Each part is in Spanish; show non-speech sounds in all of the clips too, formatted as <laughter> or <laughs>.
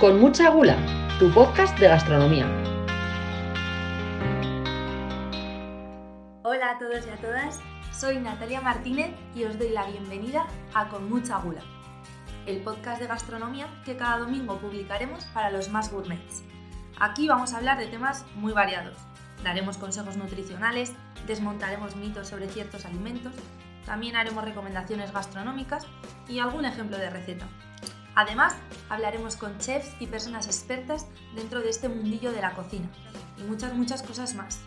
Con mucha gula, tu podcast de gastronomía. Hola a todos y a todas, soy Natalia Martínez y os doy la bienvenida a Con mucha gula, el podcast de gastronomía que cada domingo publicaremos para los más gourmets. Aquí vamos a hablar de temas muy variados. Daremos consejos nutricionales, desmontaremos mitos sobre ciertos alimentos, también haremos recomendaciones gastronómicas y algún ejemplo de receta. Además, hablaremos con chefs y personas expertas dentro de este mundillo de la cocina y muchas, muchas cosas más.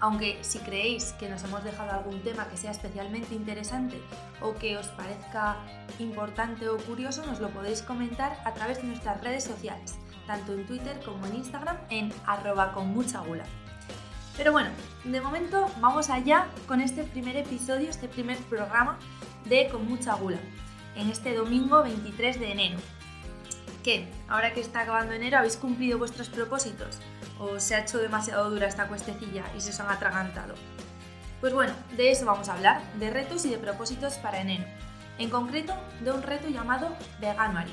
Aunque si creéis que nos hemos dejado algún tema que sea especialmente interesante o que os parezca importante o curioso, nos lo podéis comentar a través de nuestras redes sociales, tanto en Twitter como en Instagram en arroba con mucha gula. Pero bueno, de momento vamos allá con este primer episodio, este primer programa de Con mucha gula, en este domingo 23 de enero. ¿Qué? Ahora que está acabando enero, ¿habéis cumplido vuestros propósitos? ¿O se ha hecho demasiado dura esta cuestecilla y se os han atragantado? Pues bueno, de eso vamos a hablar, de retos y de propósitos para enero. En concreto, de un reto llamado Veganuary.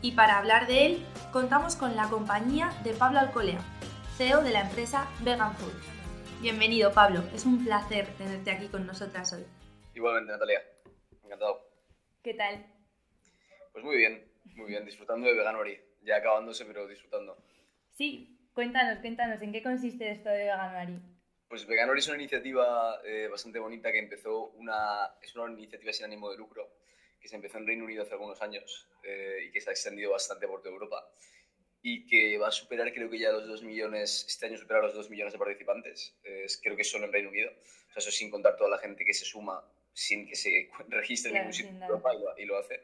Y para hablar de él, contamos con la compañía de Pablo Alcolea, CEO de la empresa Vegan Food. Bienvenido, Pablo. Es un placer tenerte aquí con nosotras hoy. Igualmente, Natalia. Encantado. ¿Qué tal? Pues muy bien, muy bien. Disfrutando de Veganuary. Ya acabándose, pero disfrutando. Sí, cuéntanos, cuéntanos, ¿en qué consiste esto de Veganuary? Pues Veganuary es una iniciativa eh, bastante bonita que empezó una... Es una iniciativa sin ánimo de lucro que se empezó en Reino Unido hace algunos años eh, y que se ha extendido bastante por toda Europa y que va a superar creo que ya los 2 millones, este año superará los 2 millones de participantes, creo que solo en Reino Unido, o sea, eso sin contar toda la gente que se suma sin que se <laughs> registre en ningún sitio y lo, hace.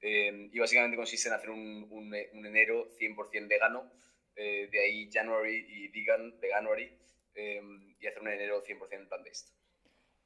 Eh, y básicamente consiste en hacer un, un, un enero 100% vegano, eh, de ahí January y vegan, Veganuary, eh, y hacer un enero 100% plant-based.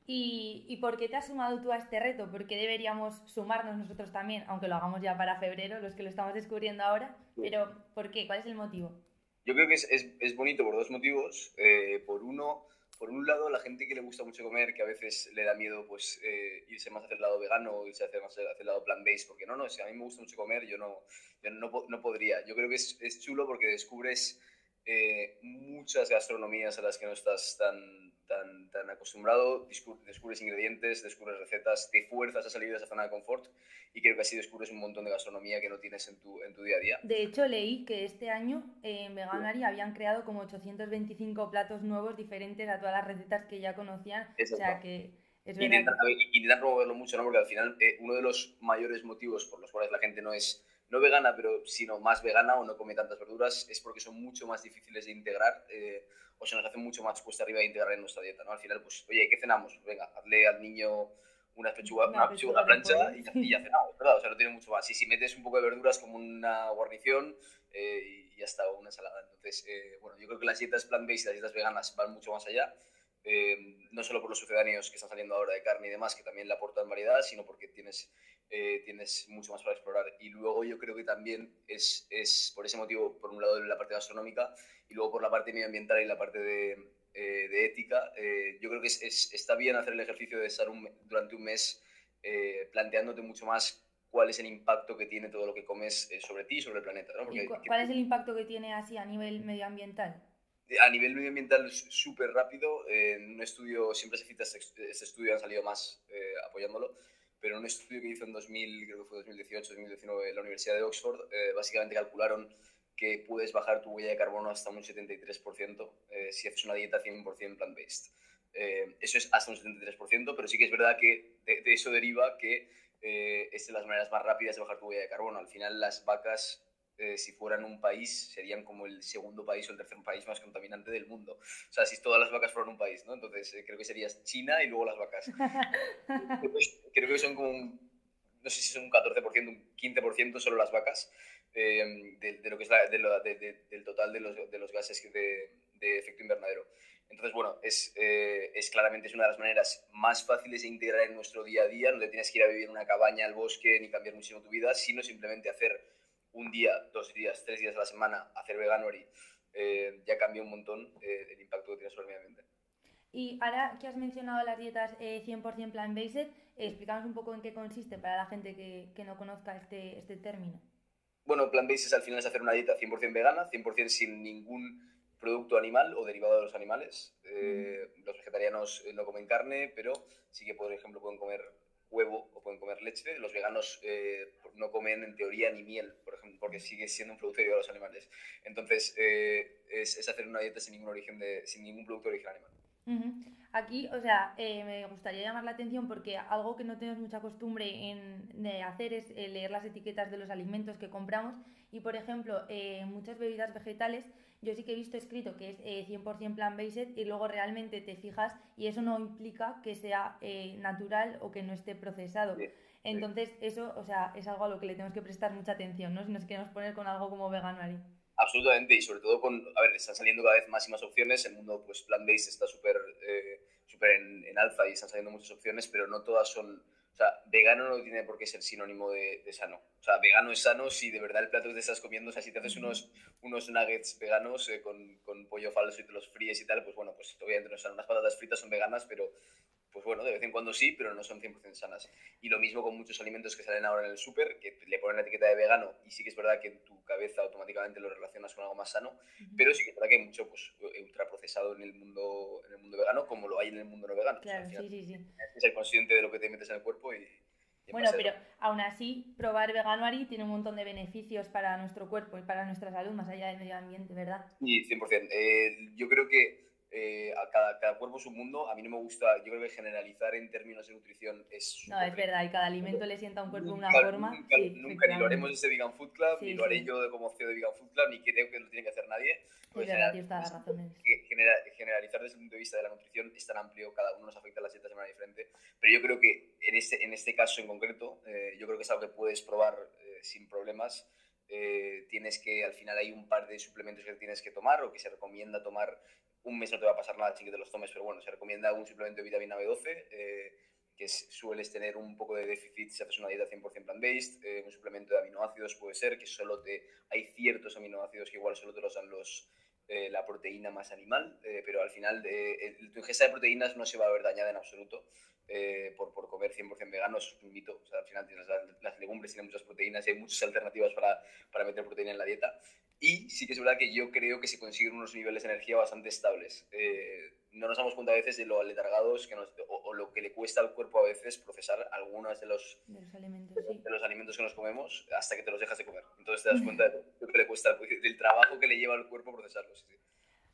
¿Y, por qué te has sumado tú a este reto? ¿Por qué deberíamos sumarnos nosotros también, aunque lo hagamos ya para febrero, los que lo estamos descubriendo ahora? Pero, ¿por qué? ¿Cuál es el motivo? Yo creo que es, es, es bonito por dos motivos. Eh, por uno, por un lado, la gente que le gusta mucho comer, que a veces le da miedo pues, eh, irse más hacia el lado vegano o irse hacia, más hacia el lado plant-based, porque no, no, si a mí me gusta mucho comer, yo no, yo no, no podría. Yo creo que es, es chulo porque descubres eh, muchas gastronomías a las que no estás tan tan, tan acostumbrado, descubres ingredientes, descubres recetas, te fuerzas a salir de esa zona de confort y creo que así descubres un montón de gastronomía que no tienes en tu, en tu día a día. De hecho, leí que este año en Veganari habían creado como 825 platos nuevos diferentes a todas las recetas que ya conocían. O sea que... Es intentan, intentan promoverlo mucho, ¿no? Porque al final eh, uno de los mayores motivos por los cuales la gente no es no vegana, pero sino más vegana o no come tantas verduras, es porque son mucho más difíciles de integrar. Eh, o se nos hace mucho más cuesta arriba de integrar en nuestra dieta, ¿no? Al final, pues, oye, ¿qué cenamos? Venga, hazle al niño una pechuga, una, pechuga a la plancha y, ya cenamos, ¿verdad? O sea, no tiene mucho más. Y si metes un poco de verduras como una guarnición eh, y ya está, una ensalada. Entonces, eh, bueno, yo creo que las dietas plant-based y las dietas veganas van mucho más allá. Eh, no solo por los sucedáneos que están saliendo ahora de carne y demás, que también le aportan variedad, sino porque tienes, tienes mucho más para explorar. Y luego yo creo que también es, es, por ese motivo, por un lado, la parte gastronómica, y luego por la parte medioambiental y la parte de, eh, de ética, eh, yo creo que es, está bien hacer el ejercicio de estar durante un mes eh, planteándote mucho más cuál es el impacto que tiene todo lo que comes sobre ti y sobre el planeta. ¿no? ¿Cuál es el impacto que tiene así a nivel medioambiental? A nivel medioambital es súper rápido. en un estudio, siempre se cita este estudio, han salido más apoyándolo, pero en un estudio que hizo en 2000, creo que fue 2018, 2019, la Universidad de Oxford, básicamente calcularon que puedes bajar tu huella de carbono hasta un 73% eh, si haces una dieta 100% plant-based. Eh, eso es hasta un 73%, pero sí que es verdad que de, eso deriva que eh, es de las maneras más rápidas de bajar tu huella de carbono. Al final las vacas, si fueran un país, serían como el segundo país o el tercer país más contaminante del mundo. O sea, si todas las vacas fueran un país, ¿no? Entonces creo que sería China y luego las vacas. <laughs> creo que son como un, no sé si son un 14%, un 15% solo las vacas. Em, de, lo que es del total de los, de los gases de, de, efecto invernadero. Entonces, bueno, es, eh, es, claramente es una de las maneras más fáciles de integrar en nuestro día a día. No te tienes que ir a vivir en una cabaña al bosque ni cambiar muchísimo tu vida, sino simplemente hacer un día, dos días, tres días a la semana, hacer veganuary, eh, ya cambia un montón eh, el impacto que tiene sobre el medio ambiente. Y ahora que has mencionado las dietas 100% plant-based, explícanos un poco en qué consiste para la gente que, que no conozca este, este término. bueno, plant-based es al final es hacer una dieta 100% vegana, 100% sin ningún producto animal o derivado de los animales. Eh, los vegetarianos no comen carne, pero sí que, por ejemplo, pueden comer huevo o pueden comer leche. Los veganos eh, no comen en teoría ni miel, por ejemplo, porque sigue siendo un producto derivado de los animales. Entonces, eh, es, hacer una dieta sin ningún, origen de, sin ningún producto de origen animal. Aquí, o sea, eh, me gustaría llamar la atención porque algo que no tenemos mucha costumbre en, de hacer es leer las etiquetas de los alimentos que compramos y, por ejemplo, muchas bebidas vegetales yo sí que he visto escrito que es 100% plant-based y luego realmente te fijas y eso no implica que sea eh, natural o que no esté procesado. Entonces, eso, o sea, es algo a lo que le tenemos que prestar mucha atención, ¿no? Si nos queremos poner con algo como vegano ahí. Absolutamente, y sobre todo con, a ver, están saliendo cada vez más y más opciones, el mundo pues plant-based está súper eh, en, en alza y están saliendo muchas opciones, pero no todas son o sea, vegano no tiene por qué ser sinónimo de, sano. O sea, vegano es sano si de verdad el plato que te estás comiendo, o sea, si te haces unos, unos nuggets veganos eh, con, con, pollo falso y te los fríes y tal, pues bueno, pues obviamente no son unas patatas fritas, son veganas, pero pues bueno, de vez en cuando sí, pero no son 100% sanas. Y lo mismo con muchos alimentos que salen ahora en el súper, que le ponen la etiqueta de vegano y sí que es verdad que en tu cabeza automáticamente lo relacionas con algo más sano, pero sí que es verdad que hay mucho pues, ultraprocesado en el, mundo, en el mundo vegano como lo hay en el mundo no vegano. Claro, sí, sí, sí. ser consciente de lo que te metes en el cuerpo y... bueno, pero aún así, probar Veganuary tiene un montón de beneficios para nuestro cuerpo y para nuestra salud, más allá del medio ambiente, ¿verdad? Sí, 100%. Eh, yo creo que eh, a cada, cada, cuerpo es un mundo. A mí no me gusta, yo creo que generalizar en términos de nutrición es... No, es verdad, y cada alimento le sienta a un cuerpo de una forma. Nunca, ni lo haremos desde Vegan Food Club, ni lo haré yo de como CEO de Vegan Food Club, ni creo que lo tiene que hacer nadie. Pues verdad, está razón generalizar desde el punto de vista de la nutrición es tan amplio, cada uno nos afecta a las dietas de manera diferente, pero yo creo que en este, en este caso en concreto, eh, yo creo que es algo que puedes probar eh, sin problemas. tienes que, al final hay un par de suplementos que tienes que tomar o que se recomienda tomar un mes no te va a pasar nada si que te los tomes, pero bueno, se recomienda un suplemento de vitamina B12, eh, que sueles tener un poco de déficit si haces una dieta 100% plant-based, eh, un suplemento de aminoácidos puede ser, que solo te... Hay ciertos aminoácidos que igual solo te los dan los, eh, la proteína más animal, pero al final tu ingesta de proteínas no se va a ver dañada en absoluto. por, por, comer 100% vegano es un mito. O sea, al final tienes las, legumbres tienen muchas proteínas y hay muchas alternativas para, para meter proteína en la dieta. Y sí que es verdad que yo creo que se consiguen unos niveles de energía bastante estables. Eh, no nos damos cuenta a veces de lo aletargados que nos, o, lo que le cuesta al cuerpo a veces procesar algunos de los, de los, alimentos, de los alimentos que nos comemos hasta que te los dejas de comer. Entonces te das <laughs> cuenta de lo que le cuesta, del trabajo que le lleva al cuerpo procesarlos.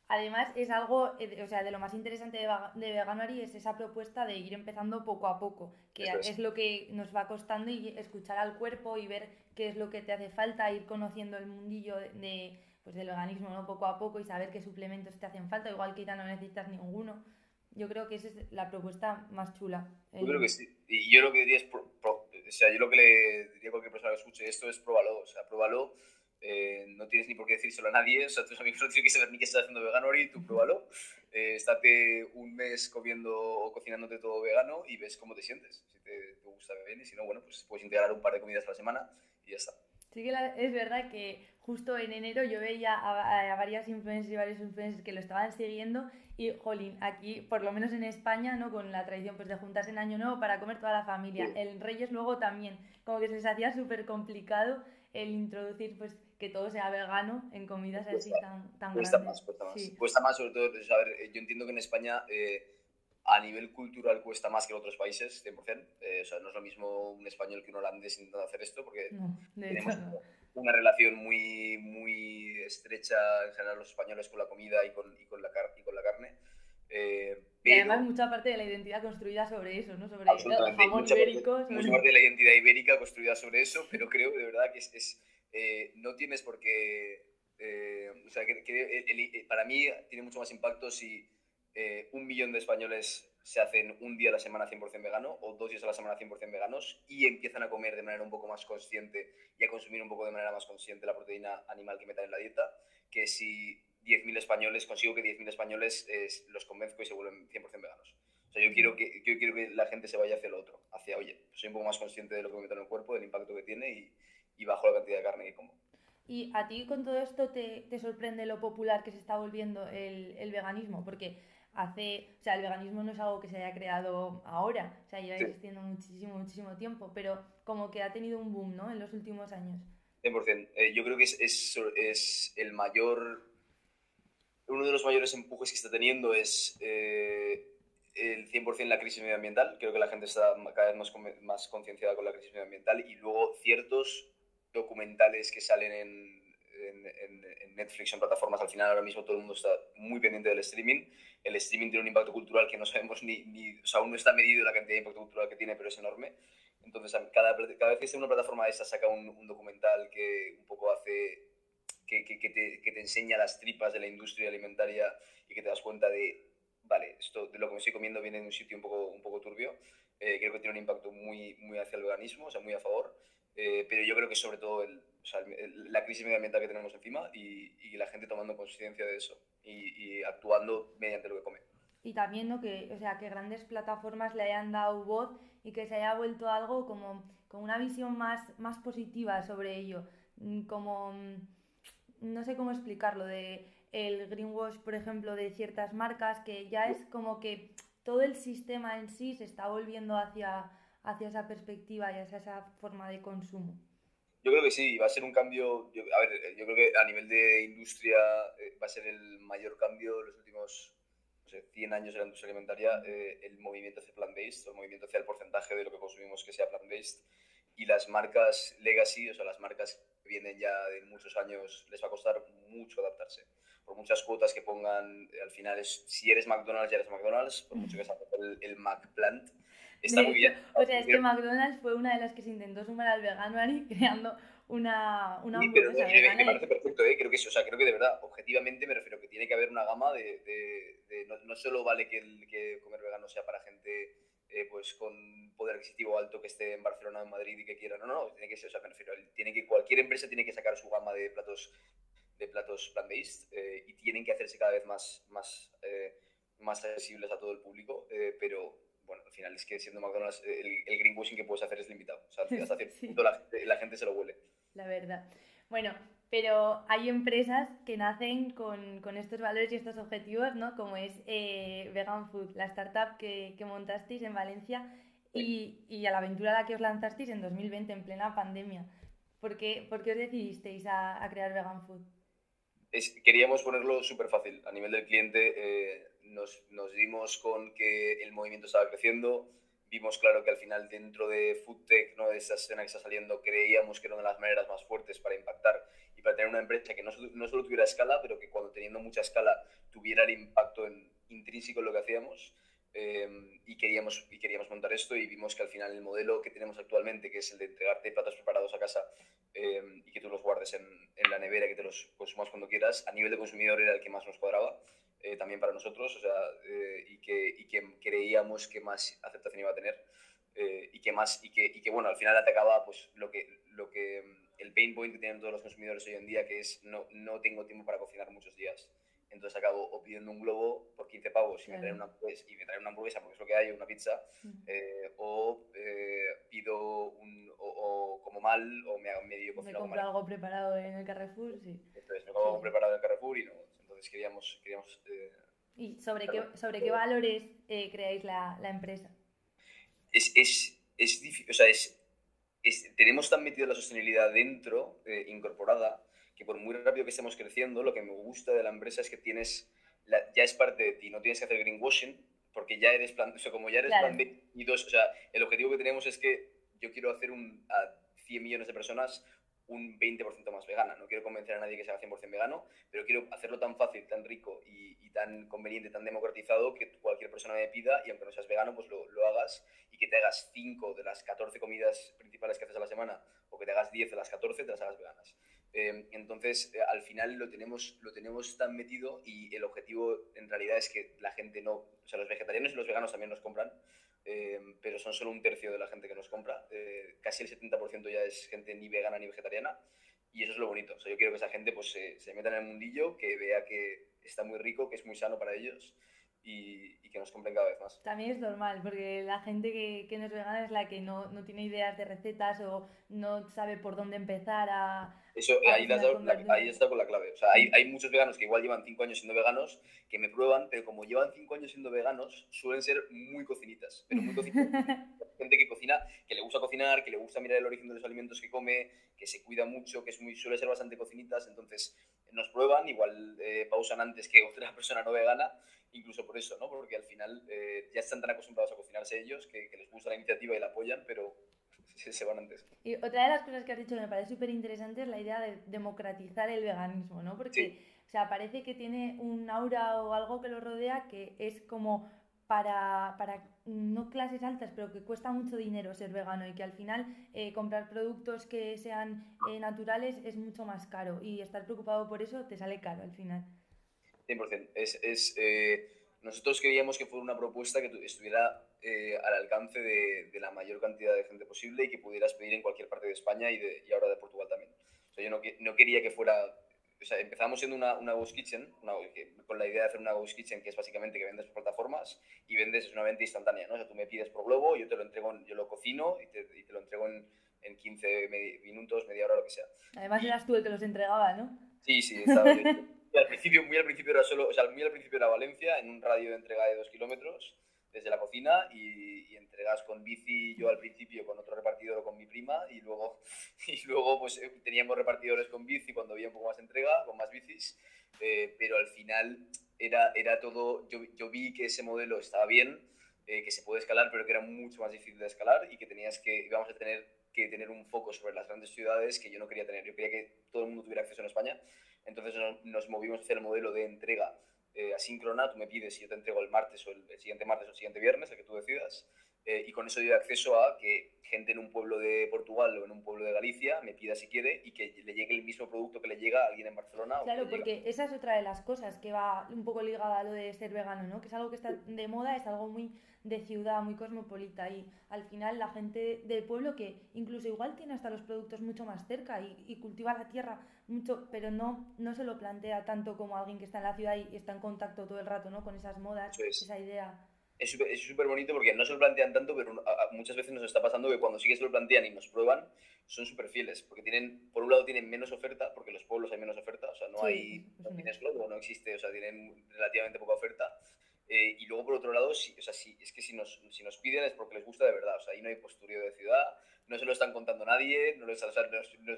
Además, es algo, eh, o sea, de lo más interesante de, Veganuary es esa propuesta de ir empezando poco a poco, que es. lo que nos va costando y escuchar al cuerpo y ver qué es lo que te hace falta, ir conociendo el mundillo de, pues, del organismo ¿no? poco a poco y saber qué suplementos te hacen falta, igual que ya no necesitas ninguno. Yo creo que esa es la propuesta más chula. Yo creo que sí. Y yo lo que diría es, o sea, yo lo que le diría a cualquier persona que escuche esto es pruébalo, o sea, pruébalo eh, no tienes ni por qué decírselo a nadie, o sea, tus amigos no tienen que saber ni que estás haciendo vegano y tú pruébalo. Eh, estate un mes comiendo o cocinándote todo vegano y ves cómo te sientes. Si te, te, gusta bien y si no, bueno, pues puedes integrar un par de comidas a la semana y ya está. Sí que es verdad que justo en enero yo veía a, varias influencers y varios influencers que lo estaban siguiendo y, jolín, aquí, por lo menos en España, ¿no? Con la tradición pues, de juntarse en Año Nuevo para comer toda la familia. El Reyes luego también, como que se les hacía súper complicado el introducir pues que todo sea vegano en comidas así tan, tan cuesta Más, cuesta más, cuesta más sobre todo, a ver, eh, yo entiendo que en España eh, a nivel cultural cuesta más que en otros países, 100%. Eh, o sea, no es lo mismo un español que un holandés intentando hacer esto, porque tenemos una relación muy, muy estrecha en general los españoles con la comida y con, y con, la, y con la carne. Y además mucha parte de la identidad construida sobre eso, ¿no? Sobre el jamón ibérico. Mucha parte de la identidad ibérica construida sobre eso, pero creo de verdad que es, eh, no tienes por qué... Eh, o sea, que, para mí tiene mucho más impacto si eh, un millón de españoles se hacen un día a la semana 100% vegano o dos días a la semana 100% veganos y empiezan a comer de manera un poco más consciente y a consumir un poco de manera más consciente la proteína animal que metan en la dieta, que si 10.000 españoles, consigo que 10.000 españoles los convenzco y se vuelven 100% veganos. O sea, yo quiero, que, yo quiero que la gente se vaya hacia el otro, hacia, oye, soy un poco más consciente de lo que me meto en el cuerpo, del impacto que tiene y, y bajo la cantidad de carne que como. ¿Y a ti con todo esto te, te sorprende lo popular que se está volviendo el, el, veganismo? Porque hace, o sea, el veganismo no es algo que se haya creado ahora, o sea, lleva existiendo muchísimo, muchísimo tiempo, pero como que ha tenido un boom, ¿no? En los últimos años. 100%. Eh, yo creo que es, es, es, el mayor, uno de los mayores empujes que está teniendo es eh, el 100% la crisis medioambiental. Creo que la gente está cada vez más, más concienciada con la crisis medioambiental y luego ciertos documentales que salen en, en, en, Netflix, en plataformas, al final ahora mismo todo el mundo está muy pendiente del streaming. El streaming tiene un impacto cultural que no sabemos ni, ni o sea, aún no está medido la cantidad de impacto cultural que tiene, pero es enorme. Entonces, cada, cada vez que una plataforma de esta saca un, un, documental que un poco hace, que, que, que, te, que te enseña las tripas de la industria alimentaria y que te das cuenta de, vale, esto de lo que me estoy comiendo viene de un sitio un poco, un poco turbio, eh, creo que tiene un impacto muy, muy hacia el veganismo, o sea, muy a favor. Eh, pero yo creo que sobre todo la crisis medioambiental que tenemos encima y, y la gente tomando conciencia de eso y, y, actuando mediante lo que come. Y también ¿no? que, o sea, que grandes plataformas le hayan dado voz y que se haya vuelto algo como con una visión más, más positiva sobre ello. Mm, como, mm, no sé cómo explicarlo, de el greenwash, por ejemplo, de ciertas marcas, que ya es como que todo el sistema en sí se está volviendo hacia hacia esa perspectiva y hacia esa forma de consumo? Yo creo que sí, va a ser un cambio, yo, a ver, yo creo que a nivel de industria eh, va a ser el mayor cambio de los últimos no sé, 100 años de la industria alimentaria, eh, el movimiento hacia plant-based, el movimiento hacia el porcentaje de lo que consumimos que sea plant-based y las marcas legacy, o sea, las marcas que vienen ya de muchos años, les va a costar mucho adaptarse. Por muchas cuotas que pongan, al final es, si eres McDonald's, ya eres McDonald's, por mucho que sea el, el McPlant, está muy bien. O sea, es que McDonald's fue una de las que se intentó sumar al vegano Ari <laughs> creando una, una sí, pero me, me, parece perfecto, ¿eh? creo que o sea, creo que de verdad, objetivamente me refiero que tiene que haber una gama de, de, de no, no, solo vale que, el, que comer vegano sea para gente eh, pues con poder adquisitivo alto que esté en Barcelona o en Madrid y que quiera, no, no, no, tiene que ser, o sea, me refiero, tiene que, cualquier empresa tiene que sacar su gama de platos de platos plant-based eh, y tienen que hacerse cada vez más, más, eh, más accesibles a todo el público, eh, pero bueno, al final es que siendo McDonald's el, el greenwashing que puedes hacer es limitado. O sea, hasta <laughs> cierto sí. punto la, la, gente se lo huele. La verdad. Bueno, pero hay empresas que nacen con, con estos valores y estos objetivos, ¿no? Como es eh, Vegan Food, la startup que, que montasteis en Valencia y, y, a la aventura a la que os lanzasteis en 2020, en plena pandemia. ¿Por qué, por qué os decidisteis a, a crear Vegan Food? Es, queríamos ponerlo súper fácil. A nivel del cliente, eh, dimos con que el movimiento estaba creciendo. Vimos claro que al final, dentro de FoodTech, ¿no? de esa escena que está saliendo, creíamos que era una de las maneras más fuertes para impactar y para tener una empresa que no, no solo tuviera escala, pero que cuando teniendo mucha escala tuviera el impacto en, intrínseco en lo que hacíamos. Eh, y, queríamos, y queríamos montar esto y vimos que al final el modelo que tenemos actualmente, que es el de entregarte platos preparados a casa eh, y que tú los guardes en, en, la nevera, que te los consumas cuando quieras, a nivel de consumidor era el que más nos cuadraba, eh, también para nosotros, o sea, eh, y, que, y que creíamos que más aceptación iba a tener eh, y, que más, y, que, y que, bueno, al final atacaba pues, lo que, lo que, el pain point que tienen todos los consumidores hoy en día, que es no, no tengo tiempo para cocinar muchos días entonces acabo o pidiendo un globo por 15 pavos y, me traen una, hamburguesa, y me traen una hamburguesa porque es lo que hay, una pizza, eh, o eh, pido un, o, o, como mal o me hago medio cocina. Me compro algo preparado en el Carrefour, sí. Entonces me compro algo preparado en el Carrefour y no. Entonces queríamos... queríamos eh, ¿Y sobre qué, sobre qué valores eh, creáis la, la, empresa? Es, es, es difícil, o sea, es, es, tenemos tan metida la sostenibilidad dentro, eh, incorporada, que por muy rápido que estemos creciendo, lo que me gusta de la empresa es que tienes, la, ya es parte de ti, no tienes que hacer greenwashing, porque ya eres plan, o sea, como ya eres claro. plan B y dos, o sea, el objetivo que tenemos es que yo quiero hacer un, a 100 millones de personas un 20% más vegana. No quiero convencer a nadie que sea 100% vegano, pero quiero hacerlo tan fácil, tan rico y, y, tan conveniente, tan democratizado que cualquier persona me pida y aunque no seas vegano, pues lo, lo hagas y que te hagas 5 de las 14 comidas principales que haces a la semana o que te hagas 10 de las 14, te las hagas veganas. Eh, entonces, eh, al final lo tenemos, lo tenemos tan metido y el objetivo en realidad es que la gente no, o sea, los vegetarianos y los veganos también nos compran, eh, pero son solo un tercio de la gente que nos compra. Eh, casi el 70% ya es gente ni vegana ni vegetariana y eso es lo bonito. O sea, yo quiero que esa gente pues, se, se meta en el mundillo, que vea que está muy rico, que es muy sano para ellos y, que nos compren cada vez más. También es normal, porque la gente que, que no es vegana es la que no, no, tiene ideas de recetas o no sabe por dónde empezar a... Eso, ahí, ahí, está con la clave. O sea, hay, hay, muchos veganos que igual llevan cinco años siendo veganos, que me prueban, pero como llevan cinco años siendo veganos, suelen ser muy cocinitas, pero muy cocinitas. <laughs> gente que cocina, que le gusta cocinar, que le gusta mirar el origen de los alimentos que come, que se cuida mucho, que es muy, suele ser bastante cocinitas, entonces nos prueban, igual eh, pausan antes que otra persona no vegana, incluso por eso, ¿no? Porque al final eh, ya están tan acostumbrados a cocinarse ellos que, les gusta la iniciativa y la apoyan, pero <laughs> se, van antes. Y otra de las cosas que has dicho que me parece súper interesante es la idea de democratizar el veganismo, ¿no? Porque, o sea, parece que tiene un aura o algo que lo rodea que es como para, para, no clases altas, pero que cuesta mucho dinero ser vegano y que al final eh, comprar productos que sean eh, naturales es mucho más caro y estar preocupado por eso te sale caro al final. 100%. Es, es eh, nosotros queríamos que fuera una propuesta que estuviera al alcance de, de, la mayor cantidad de gente posible y que pudieras pedir en cualquier parte de España y, de, y ahora de Portugal también. O sea, yo no, no, quería que fuera... O sea, empezamos siendo una, una Ghost Kitchen, con la idea de hacer una Ghost Kitchen que es básicamente que vendes por plataformas y vendes es una venta instantánea, ¿no? O sea, tú me pides por globo, yo te lo entrego, yo lo cocino y te, y te lo entrego en, en 15 minutos, media hora, lo que sea. Además eras tú el que los entregaba, ¿no? Sí, sí, estaba bien. al principio, muy al principio era solo, o sea, muy al principio era Valencia, en un radio de entrega de dos kilómetros desde la cocina y, entregas con bici, yo al principio con otro repartidor con mi prima y luego, <laughs> y luego pues eh, teníamos repartidores con bici cuando había un poco más entrega, con más bicis, eh, pero al final era, era todo, yo, yo vi que ese modelo estaba bien, eh, que se puede escalar, pero que era mucho más difícil de escalar y que tenías que, íbamos a tener que tener un foco sobre las grandes ciudades que yo no quería tener. Yo quería que todo el mundo tuviera acceso en España entonces nos, movimos hacia el modelo de entrega eh, asíncrona, tú me pides y yo te entrego el martes o el, siguiente martes o el siguiente viernes, el que tú decidas, eh, y con eso doy acceso a que gente en un pueblo de Portugal o en un pueblo de Galicia me pida si quiere y que le llegue el mismo producto que le llega a alguien en Barcelona. Claro, porque esa es otra de las cosas que va un poco ligada a lo de ser vegano, ¿no? Que es algo que está de moda, es algo muy de ciudad, muy cosmopolita y al final la gente del pueblo que incluso igual tiene hasta los productos mucho más cerca y, cultiva la tierra mucho, pero no, no se lo plantea tanto como alguien que está en la ciudad y está en contacto todo el rato ¿no? con esas modas, esa idea. Es súper bonito porque no se lo plantean tanto, pero muchas veces nos está pasando que cuando sí que se lo plantean y nos prueban, son súper fieles, porque tienen, por un lado tienen menos oferta, porque en los pueblos hay menos oferta, o sea, no hay, no tienes no existe, o sea, tienen relativamente poca oferta, eh, y luego, por otro lado, o sea, si, es que si nos, si nos piden es porque les gusta de verdad. O sea, ahí no hay posturío de ciudad, no se lo están contando nadie, no les, o sea,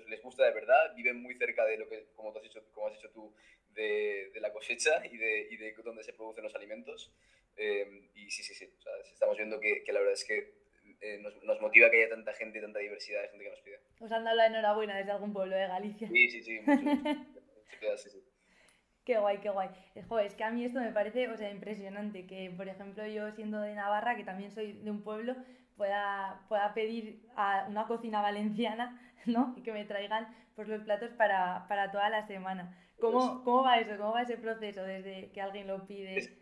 les gusta de verdad, viven muy cerca de lo que, como, has, dicho, como has dicho tú, de, de la cosecha y de, y de donde se producen los alimentos. Eh, y sí, sí, sí. O sea, estamos viendo que, que la verdad es que eh, nos, nos, motiva que haya tanta gente y tanta diversidad de gente que nos pide. ¿Os han dado la enhorabuena desde algún pueblo de Galicia? Sí, sí, sí. Mucho. <laughs> sí, sí. Qué guay, qué guay. Eh, joder, es que a mí esto me parece, o sea, impresionante, que por ejemplo yo siendo de Navarra, que también soy de un pueblo, pueda, pueda pedir a una cocina valenciana, <laughs> ¿no? Y que me traigan pues, los platos para, para toda la semana. ¿Cómo, pues ¿Cómo va eso? ¿Cómo va ese proceso desde que alguien lo pide?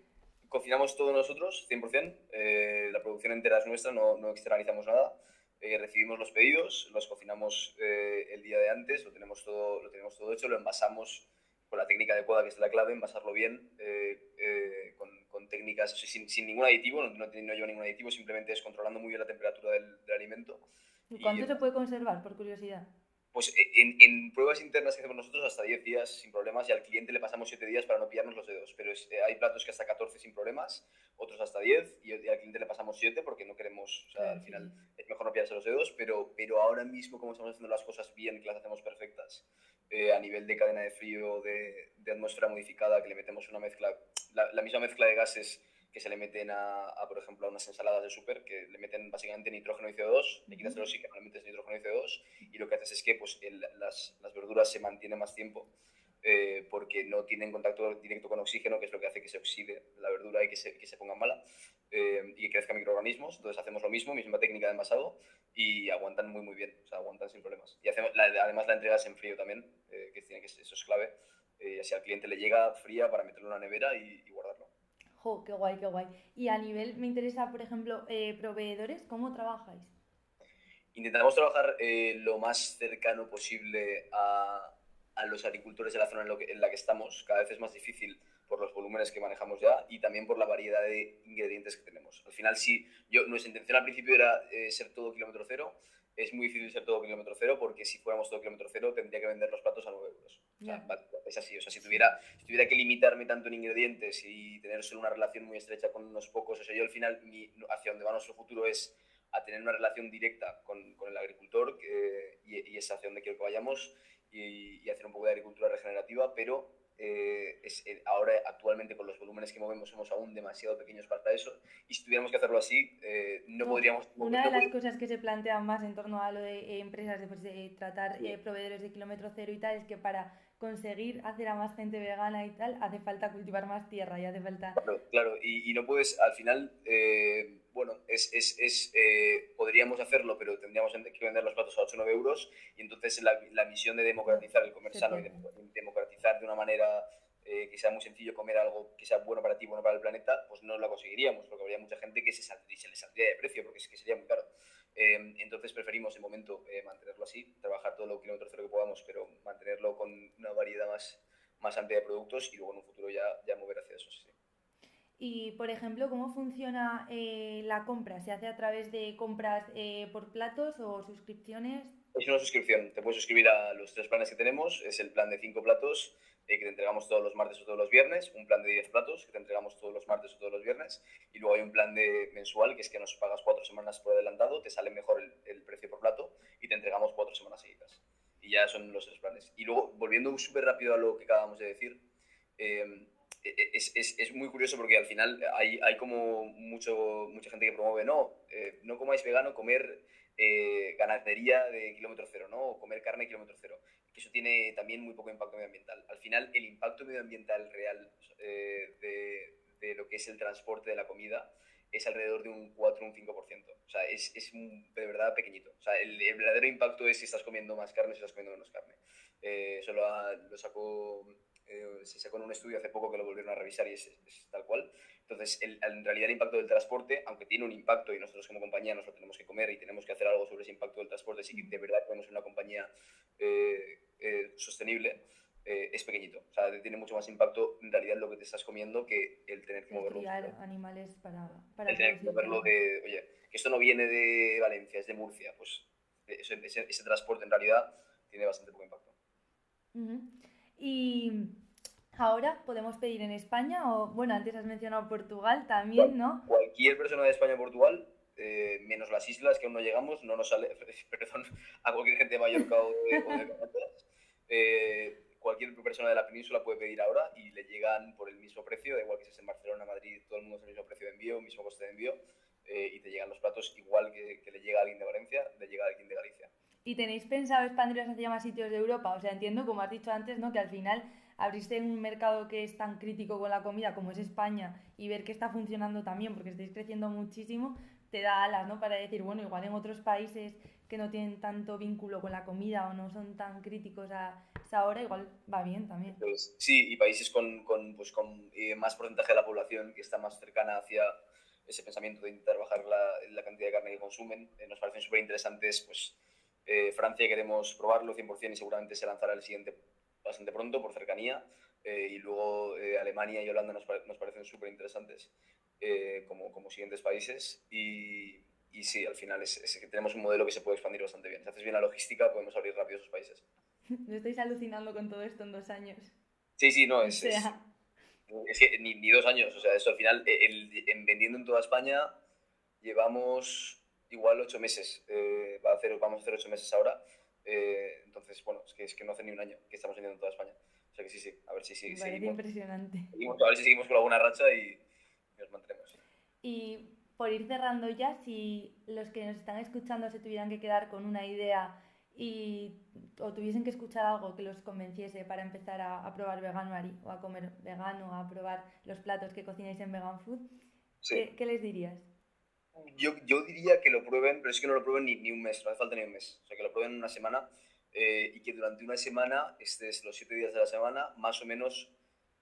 cocinamos todos nosotros, 100%. Eh, la producción entera es nuestra, no, no externalizamos nada. Eh, recibimos los pedidos, los cocinamos el día de antes, lo tenemos todo, lo tenemos todo hecho, lo envasamos con la técnica adecuada, que es la clave, envasarlo bien, eh, eh, con, con, técnicas sin, sin, ningún aditivo, no, no, no, lleva ningún aditivo, simplemente es controlando muy bien la temperatura del, del alimento. ¿Y cuánto se puede conservar, por curiosidad? Pues eh, en, en, pruebas internas que hacemos nosotros hasta 10 días sin problemas y al cliente le pasamos 7 días para no pillarnos los dedos. Pero hay platos que hasta 14 sin problemas, otros hasta 10 y, al cliente le pasamos 7 porque no queremos, o sea, al final es mejor no pillarse los dedos, pero, pero ahora mismo como estamos haciendo las cosas bien, que las hacemos perfectas, eh, a nivel de cadena de frío, de, de, atmósfera modificada, que le metemos una mezcla, la, la misma mezcla de gases que se le meten a, a, por ejemplo, a unas ensaladas de súper, que le meten básicamente nitrógeno y CO2, le quitas el oxígeno, le metes nitrógeno y CO2, y lo que haces es que pues, el, las, las, verduras se mantienen más tiempo eh, porque no tienen contacto directo con oxígeno, que es lo que hace que se oxide la verdura y que se, que se ponga mala, eh, y que crezcan microorganismos. Entonces hacemos lo mismo, misma técnica de envasado, y aguantan muy, muy bien, o sea, aguantan sin problemas. Y hacemos, la, además la entrega es en frío también, eh, que, tiene que eso es clave, eh, así al cliente le llega fría para meterlo en la nevera y, y guardarlo. Jo, qué guay, qué guay. Y a nivel, me interesa, por ejemplo, eh, proveedores, ¿cómo trabajáis? Intentamos trabajar eh, lo más cercano posible a, a, los agricultores de la zona en, lo que, en, la que estamos. Cada vez es más difícil por los volúmenes que manejamos ya y también por la variedad de ingredientes que tenemos. Al final, sí, yo, nuestra intención al principio era eh, ser todo kilómetro cero. Es muy difícil ser todo kilómetro cero porque si fuéramos todo kilómetro cero tendría que vender los platos a 9 euros. O sea, es así. O sea, si tuviera, si tuviera que limitarme tanto en ingredientes y tener solo una relación muy estrecha con unos pocos, o sea, yo al final, mi, hacia donde va nuestro futuro es a tener una relación directa con, con el agricultor y, y, es hacia donde quiero que vayamos y, y hacer un poco de agricultura regenerativa, pero eh, es, eh, ahora actualmente con los volúmenes que movemos somos aún demasiado pequeños para eso y si tuviéramos que hacerlo así eh, no, podríamos... Una de las cosas que se plantean más en torno a lo de empresas de, pues, de tratar proveedores de kilómetro cero y tal es que para conseguir hacer a más gente vegana y tal hace falta cultivar más tierra y hace falta... Claro, claro. Y, y no puedes al final bueno, es, es, es eh, podríamos hacerlo, pero tendríamos que vender los platos a 8 o 9 euros y entonces la, la misión de democratizar el comer sano y de, democratizar de una manera eh, que sea muy sencillo comer algo que sea bueno para ti, bueno para el planeta, pues no lo conseguiríamos, porque habría mucha gente que se, saldría, se le saldría de precio, porque es que sería muy caro. Eh, entonces preferimos de momento mantenerlo así, trabajar todo lo kilómetro cero que podamos, pero mantenerlo con una variedad más, más amplia de productos y luego en un futuro ya, ya mover hacia eso. Y, por ejemplo, ¿cómo funciona eh, la compra? ¿Se hace a través de compras eh, por platos o suscripciones? Es una suscripción. Te puedes suscribir a los tres planes que tenemos. Es el plan de cinco platos eh, que te entregamos todos los martes o todos los viernes. Un plan de 10 platos que te entregamos todos los martes o todos los viernes. Y luego hay un plan de mensual que es que nos pagas cuatro semanas por adelantado. Te sale mejor el, precio por plato y te entregamos cuatro semanas seguidas. Y ya son los tres planes. Y luego, volviendo súper rápido a lo que acabamos de decir, es, es, es, muy curioso porque al final hay, hay como mucho, mucha gente que promueve, no, eh, no comáis vegano, comer eh, ganadería de kilómetro cero, ¿no? O comer carne de kilómetro cero. Que eso tiene también muy poco impacto medioambiental. Al final, el impacto medioambiental real eh, de, de, lo que es el transporte de la comida es alrededor de un 4 o un 5%. O sea, es, es de verdad pequeñito. O sea, el, verdadero impacto es si estás comiendo más carne si estás comiendo menos carne. eso lo, lo sacó eh, se sacó en un estudio hace poco que lo volvieron a revisar y es, tal cual. Entonces, en realidad el impacto del transporte, aunque tiene un impacto y nosotros como compañía nos lo tenemos que comer y tenemos que hacer algo sobre ese impacto del transporte, si de verdad queremos una compañía eh, eh, sostenible, es pequeñito. O sea, tiene mucho más impacto en realidad lo que te estás comiendo que el tener que moverlo. animales para... para el tener que moverlo de, oye, que esto no viene de Valencia, es de Murcia, pues ese, ese, transporte en realidad tiene bastante poco impacto. Y ahora podemos pedir en España o, bueno, antes has mencionado Portugal también, ¿no? Cualquier persona de España o Portugal, eh, menos las islas que aún no llegamos, no nos sale, <laughs> perdón, a cualquier gente de Mallorca o de, eh, cualquier persona de la península puede pedir ahora y le llegan por el mismo precio, da igual que estés en Barcelona, Madrid, todo el mundo es el mismo precio de envío, mismo coste de envío, eh, y te llegan los platos igual que, que le llega a alguien de Valencia, le llega a alguien de Galicia. ¿Y tenéis pensado expandiros hacia más sitios de Europa? O sea, entiendo, como has dicho antes, ¿no? que al final abriste un mercado que es tan crítico con la comida como es España y ver que está funcionando también, porque estáis creciendo muchísimo, te da alas, ¿no? Para decir, bueno, igual en otros países que no tienen tanto vínculo con la comida o no son tan críticos a esa hora, igual va bien también. Pues, sí, y países con, con, pues, con eh, más porcentaje de la población que está más cercana hacia ese pensamiento de intentar bajar la, la cantidad de carne que consumen, eh, nos parecen súper interesantes, pues eh, Francia queremos probarlo 100% y seguramente se lanzará el siguiente bastante pronto por cercanía. Eh, y luego eh, Alemania y Holanda nos, nos parecen súper interesantes como, como, siguientes países. Y, y sí, al final es, es, que tenemos un modelo que se puede expandir bastante bien. Si haces bien la logística, podemos abrir rápido esos países. Me estáis alucinando con todo esto en dos años. Sí, sí, no, es, es, que ni, ni, dos años. O sea, eso al final, el, en vendiendo en toda España, llevamos igual ocho meses. Eh, va a hacer, vamos a hacer ocho meses ahora. Eh, entonces, bueno, es que, es que no hace ni un año que estamos vendiendo en toda España. O sea que sí, sí, a ver si sí, seguimos. impresionante. a ver si seguimos con alguna racha y, nos mantenemos. Y por ir cerrando ya, si los que nos están escuchando se tuvieran que quedar con una idea y o tuviesen que escuchar algo que los convenciese para empezar a, a probar Veganuary o a comer vegano, a probar los platos que cocináis en Vegan Food, ¿qué, ¿qué les dirías? Yo, yo, diría que lo prueben, pero es que no lo prueben ni, ni, un mes, no hace falta ni un mes. O sea, que lo prueben una semana eh, y que durante una semana, estés los siete días de la semana, más o menos,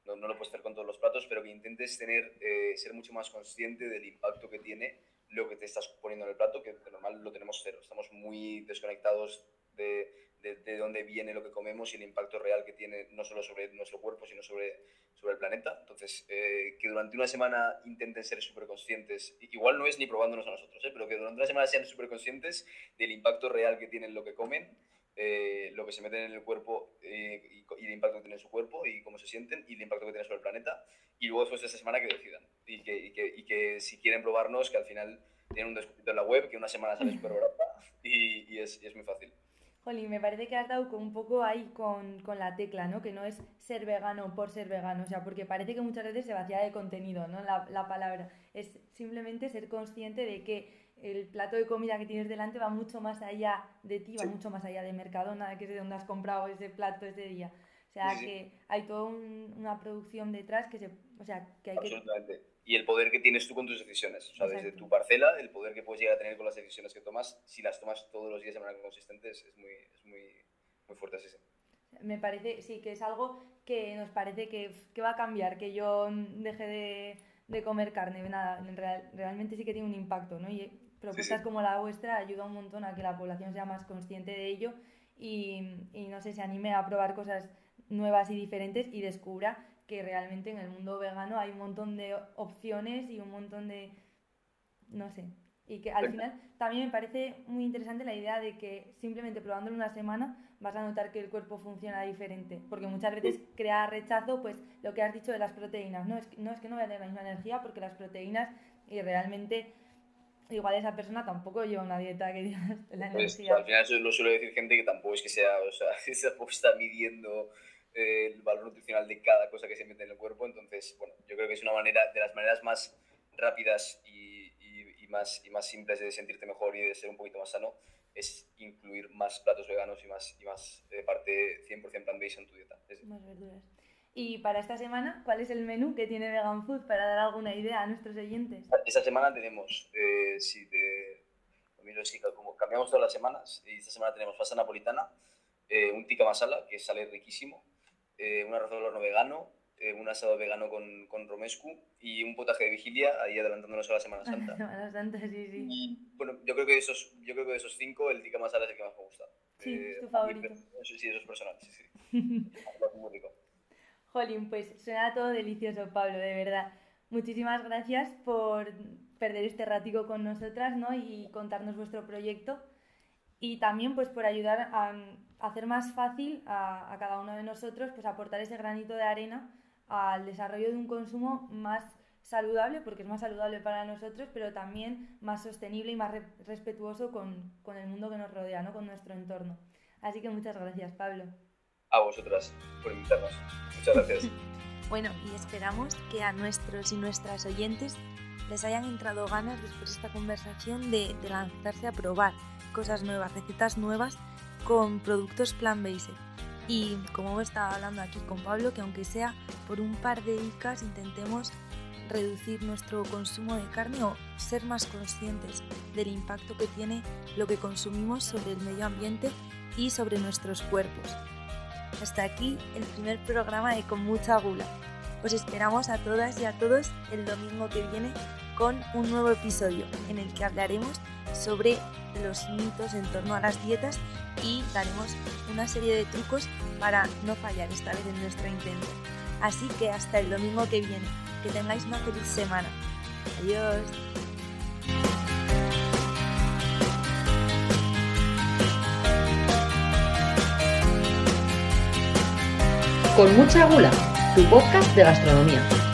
no, no lo puedes hacer con todos los platos, pero que intentes tener, eh, ser mucho más consciente del impacto que tiene lo que te estás poniendo en el plato, que de normal lo tenemos cero. Estamos muy desconectados de, de, dónde viene lo que comemos y el impacto real que tiene no solo sobre nuestro cuerpo, sino sobre, sobre el planeta. Entonces, eh, que durante una semana intenten ser súper conscientes, igual no es ni probándonos a nosotros, ¿eh? pero que durante una semana sean súper conscientes del impacto real que tienen lo que comen, eh, lo que se meten en el cuerpo y, y, el impacto que tiene en su cuerpo y cómo se sienten y el impacto que tiene sobre el planeta. Y luego después de esa semana que decidan. Y que, y que, y que si quieren probarnos, que al final tienen un descuento en la web, que una semana sale súper barata y, y, es, y es muy fácil. Jolín, me parece que has dado un poco ahí con, con, la tecla, ¿no? Que no es ser vegano por ser vegano, o sea, porque parece que muchas veces se vacía de contenido, ¿no? La, la, palabra. Es simplemente ser consciente de que el plato de comida que tienes delante va mucho más allá de ti, va mucho más allá de Mercadona, que es de donde has comprado ese plato ese día. O sea, sí, que hay toda un, una producción detrás que se... O sea, que hay que y el poder que tienes tú con tus decisiones. O sea, desde tu parcela, el poder que puedes llegar a tener con las decisiones que tomas, si las tomas todos los días de manera consistente, es, muy, es muy, muy fuerte. Sí, sí. Me parece, sí, que es algo que nos parece que, que va a cambiar, que yo deje de, de comer carne. Nada, real, realmente sí que tiene un impacto, ¿no? Y propuestas sí, sí. como la vuestra ayuda un montón a que la población sea más consciente de ello y, y no sé, se anime a probar cosas nuevas y diferentes y descubra que realmente en el mundo vegano hay un montón de opciones y un montón de, no sé, y que al final también me parece muy interesante la idea de que simplemente probándolo una semana vas a notar que el cuerpo funciona diferente, porque muchas veces crea rechazo, pues lo que has dicho de las proteínas, no es, no es que no voy a tener la misma energía porque las proteínas y realmente igual esa persona tampoco lleva una dieta que digas la pues, energía. Pues, al final eso lo suele decir gente que tampoco es que sea, o sea, <laughs> tampoco está midiendo el valor nutricional de cada cosa que se mete en el cuerpo. Entonces, bueno, yo creo que es una manera, de las maneras más rápidas y, y, y, más, y más simples de sentirte mejor y de ser un poquito más sano, es incluir más platos veganos y más, y más de parte 100% plant-based en tu dieta. Más verduras. Y para esta semana, ¿cuál es el menú que tiene Vegan Food para dar alguna idea a nuestros oyentes? Esta semana tenemos, eh, de, sí, como cambiamos todas las semanas, y esta semana tenemos pasta napolitana, eh, un tikka masala, que sale riquísimo, eh, un arroz al horno vegano, eh, un asado vegano con, con, romescu y un potaje de vigilia, ahí adelantándonos a la Semana Santa. La Semana Santa, sí, sí. Y, bueno, yo creo que de esos, yo creo que de esos cinco, el tikka masala es el que más me gusta. Sí, eh, es tu favorito. Sí, sí, eso es personal, sí, sí. <laughs> muy rico. Jolín, pues suena todo delicioso, Pablo, de verdad. Muchísimas gracias por perder este ratico con nosotras ¿no? y contarnos vuestro proyecto y también pues por ayudar a, hacer más fácil a, a, cada uno de nosotros pues aportar ese granito de arena al desarrollo de un consumo más saludable, porque es más saludable para nosotros, pero también más sostenible y más re respetuoso con, con, el mundo que nos rodea, ¿no? con nuestro entorno. Así que muchas gracias, Pablo. A vosotras por invitarnos. Muchas gracias. <laughs> bueno, y esperamos que a nuestros y nuestras oyentes les hayan entrado ganas después de esta conversación de, de lanzarse a probar cosas nuevas, recetas nuevas con productos plant-based. Y como hemos estado hablando aquí con Pablo, que aunque sea por un par de dicas intentemos reducir nuestro consumo de carne o ser más conscientes del impacto que tiene lo que consumimos sobre el medio ambiente y sobre nuestros cuerpos. Hasta aquí el primer programa de Con mucha gula. Os esperamos a todas y a todos el domingo que viene con un nuevo episodio en el que hablaremos sobre los mitos en torno a las dietas y daremos una serie de trucos para no fallar esta vez en nuestro intento. Así que hasta el domingo que viene, que tengáis una feliz semana. Adiós. Con mucha gula, tu podcast de gastronomía.